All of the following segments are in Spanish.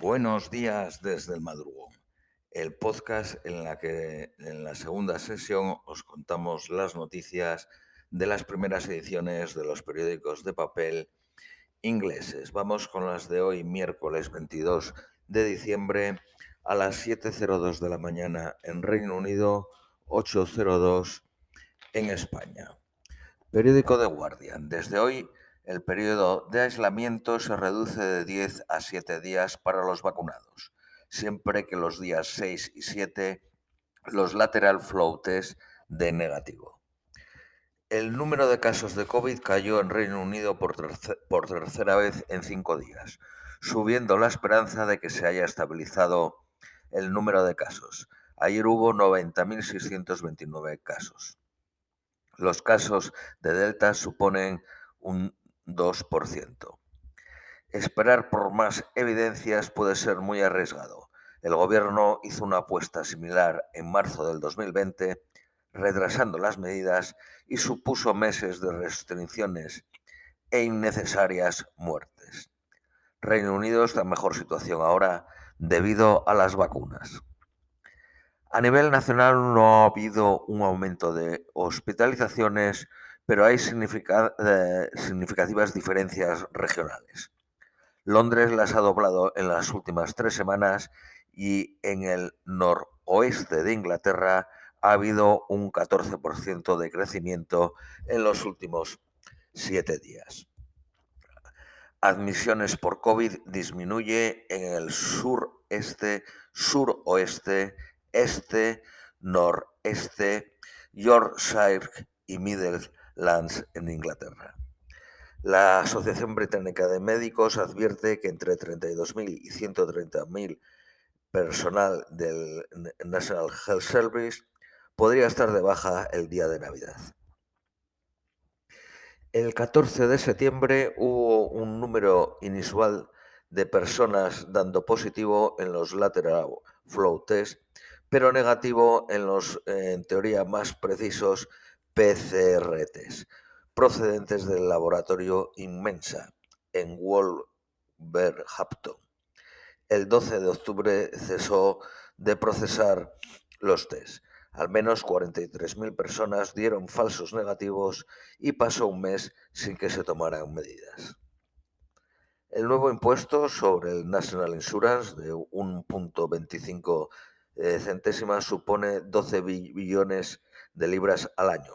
Buenos días desde el madrugón, el podcast en la que en la segunda sesión os contamos las noticias de las primeras ediciones de los periódicos de papel ingleses. Vamos con las de hoy, miércoles 22 de diciembre a las 7.02 de la mañana en Reino Unido, 8.02 en España. Periódico de Guardian. Desde hoy el periodo de aislamiento se reduce de 10 a 7 días para los vacunados, siempre que los días 6 y 7 los lateral flow test de negativo. El número de casos de COVID cayó en Reino Unido por, por tercera vez en cinco días, subiendo la esperanza de que se haya estabilizado el número de casos. Ayer hubo 90.629 casos. Los casos de Delta suponen un 2%. Esperar por más evidencias puede ser muy arriesgado. El gobierno hizo una apuesta similar en marzo del 2020, retrasando las medidas y supuso meses de restricciones e innecesarias muertes. Reino Unido está en mejor situación ahora debido a las vacunas. A nivel nacional no ha habido un aumento de hospitalizaciones pero hay eh, significativas diferencias regionales. Londres las ha doblado en las últimas tres semanas y en el noroeste de Inglaterra ha habido un 14% de crecimiento en los últimos siete días. Admisiones por COVID disminuye en el sureste, suroeste, este, noreste, Yorkshire y Middle Lance en Inglaterra. La Asociación Británica de Médicos advierte que entre 32.000 y 130.000 personal del National Health Service podría estar de baja el día de Navidad. El 14 de septiembre hubo un número inusual de personas dando positivo en los lateral flow test, pero negativo en los, en teoría, más precisos PCRTs procedentes del laboratorio Inmensa en Wolverhampton. El 12 de octubre cesó de procesar los test. Al menos 43.000 personas dieron falsos negativos y pasó un mes sin que se tomaran medidas. El nuevo impuesto sobre el National Insurance de 1.25 eh, centésimas supone 12 billones de libras al año,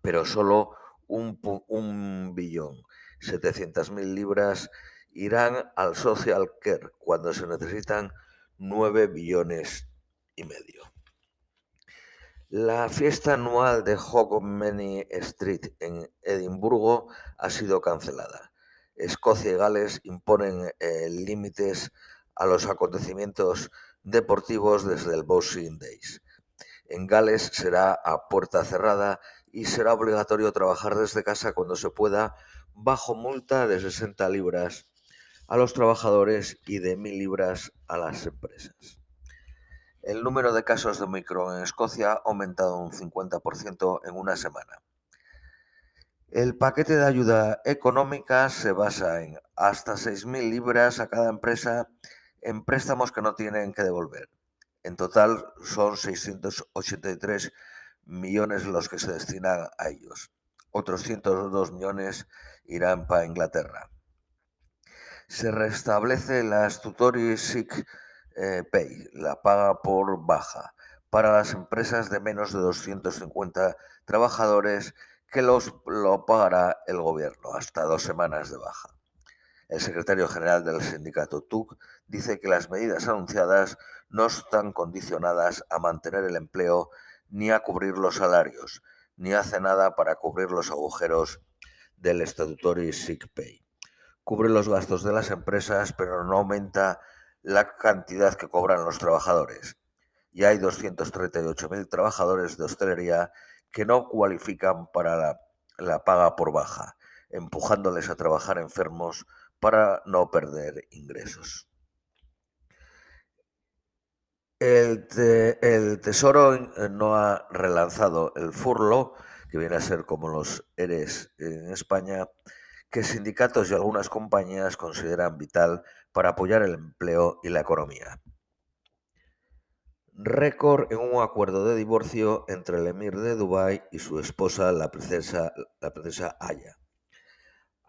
pero solo un, billón, 700 mil libras irán al social care cuando se necesitan 9 billones y medio. La fiesta anual de Hogmanay Street en Edimburgo ha sido cancelada. Escocia y Gales imponen eh, límites a los acontecimientos deportivos desde el Boxing Days. En Gales será a puerta cerrada y será obligatorio trabajar desde casa cuando se pueda, bajo multa de 60 libras a los trabajadores y de 1.000 libras a las empresas. El número de casos de Omicron en Escocia ha aumentado un 50% en una semana. El paquete de ayuda económica se basa en hasta 6.000 libras a cada empresa en préstamos que no tienen que devolver. En total son 683 millones los que se destinan a ellos. Otros 102 millones irán para Inglaterra. Se restablece la Statutory Sick eh, Pay, la paga por baja, para las empresas de menos de 250 trabajadores que los, lo pagará el gobierno hasta dos semanas de baja. El secretario general del sindicato TUC dice que las medidas anunciadas no están condicionadas a mantener el empleo ni a cubrir los salarios, ni hace nada para cubrir los agujeros del Statutory Sick Pay. Cubre los gastos de las empresas, pero no aumenta la cantidad que cobran los trabajadores. Y hay 238.000 trabajadores de hostelería que no cualifican para la paga por baja, empujándoles a trabajar enfermos para no perder ingresos. El, Tesoro eh, no ha relanzado el furlo, que viene a ser como los ERES en España, que sindicatos y algunas compañías consideran vital para apoyar el empleo y la economía. Récord en un acuerdo de divorcio entre el emir de Dubái y su esposa, la princesa, la princesa Aya.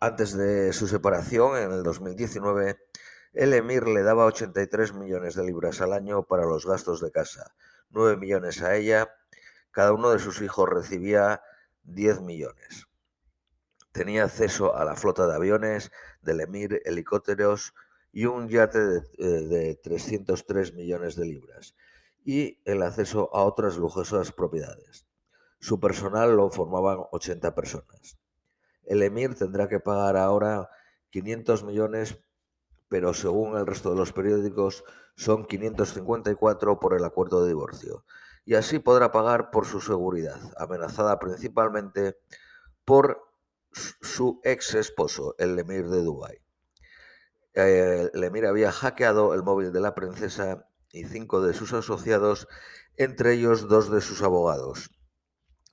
Antes de su separación, en el 2019, el emir le daba 83 millones de libras al año para los gastos de casa, 9 millones a ella, cada uno de sus hijos recibía 10 millones. Tenía acceso a la flota de aviones del emir, helicópteros y un yate de, 303 eh, millones de libras y el acceso a otras lujosas propiedades. Su personal lo formaban 80 personas. El emir tendrá que pagar ahora 500 millones, pero según el resto de los periódicos son 554 por el acuerdo de divorcio. Y así podrá pagar por su seguridad, amenazada principalmente por su ex esposo, el emir de Dubái. Eh, el emir había hackeado el móvil de la princesa y cinco de sus asociados, entre ellos dos de sus abogados,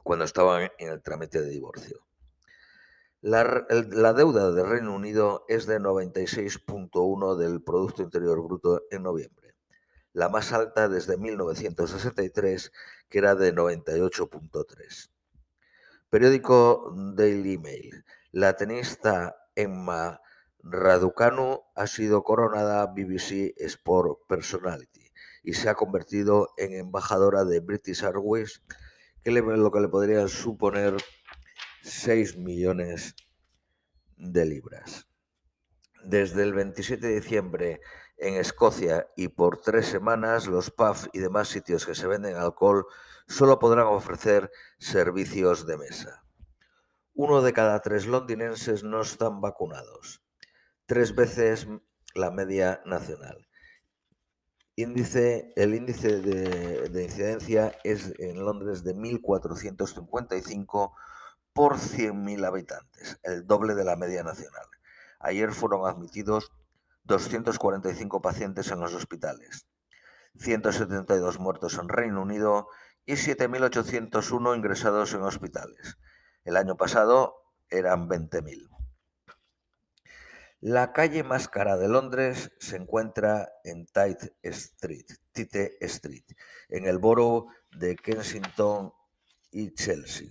cuando estaban en el trámite de divorcio. La, deuda del Reino Unido es de 96.1 del Producto Interior Bruto en noviembre, la más alta desde 1963, que era de 98.3. Periódico Daily Mail. La tenista Emma Raducanu ha sido coronada BBC Sport Personality y se ha convertido en embajadora de British Airways, que lo que le podría suponer 6 millones de libras. Desde el 27 de diciembre en Escocia y por tres semanas los pubs y demás sitios que se venden alcohol solo podrán ofrecer servicios de mesa. Uno de cada tres londinenses no están vacunados, tres veces la media nacional índice, el índice de, incidencia es en Londres de 1.455 por 100.000 habitantes, el doble de la media nacional. Ayer fueron admitidos 245 pacientes en los hospitales, 172 muertos en Reino Unido y 7.801 ingresados en hospitales. El año pasado eran 20.000. La calle más cara de Londres se encuentra en Tite Street, Tite Street, en el borough de Kensington y Chelsea.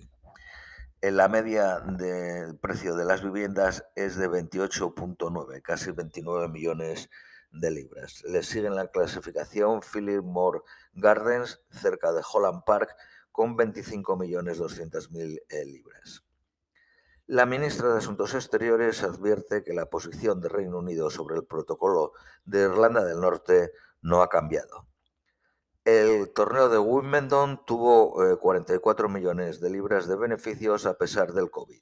La media del precio de las viviendas es de 28.9, casi 29 millones de libras. Le sigue en la clasificación Philip Moore Gardens, cerca de Holland Park, con 25 millones eh, libras. La ministra de Asuntos Exteriores advierte que la posición del Reino Unido sobre el protocolo de Irlanda del Norte no ha cambiado. El torneo de Wimbledon tuvo 44 eh, millones de libras de beneficios a pesar del COVID.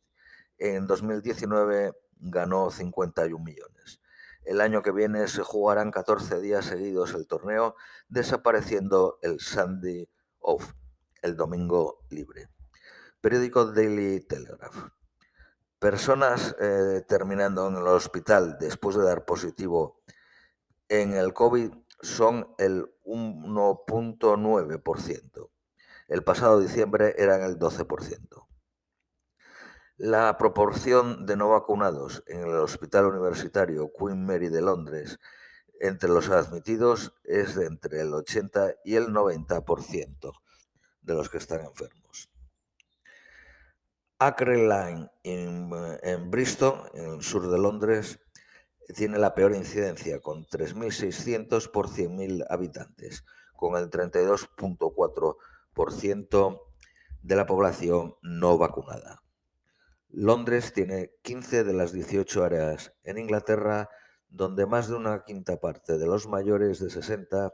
En 2019 ganó 51 millones. El año que viene se jugarán 14 días seguidos el torneo, desapareciendo el Sunday Off, el domingo libre. Periódico Daily Telegraph. Personas eh, terminando en el hospital después de dar positivo en el COVID son el 1.9%. El pasado diciembre eran el 12%. La proporción de no vacunados en el Hospital Universitario Queen Mary de Londres entre los admitidos es de entre el 80 y el 90% de los que están enfermos. Acre Line en, Bristol, en el sur de Londres, tiene la peor incidencia, con 3.600 por 100.000 habitantes, con el 32.4% de la población no vacunada. Londres tiene 15 de las 18 áreas en Inglaterra donde más de una quinta parte de los mayores de 60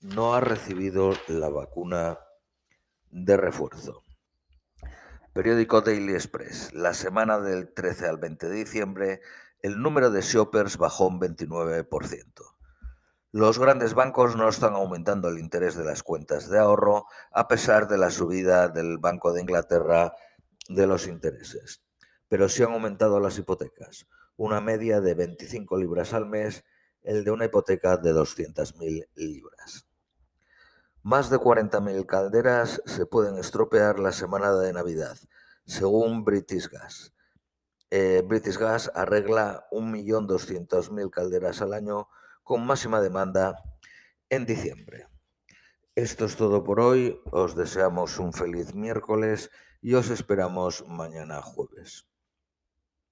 no ha recibido la vacuna de refuerzo. Periódico Daily Express. La semana del 13 al 20 de diciembre, el número de shoppers bajó un 29%. Los grandes bancos no están aumentando el interés de las cuentas de ahorro a pesar de la subida del Banco de Inglaterra de los intereses, pero sí han aumentado las hipotecas, una media de 25 libras al mes, el de una hipoteca de 200.000 libras. Más de 40.000 calderas se pueden estropear la semana de Navidad, según British Gas. Eh, British Gas arregla 1.200.000 calderas al año con máxima demanda en diciembre. Esto es todo por hoy. Os deseamos un feliz miércoles y os esperamos mañana jueves.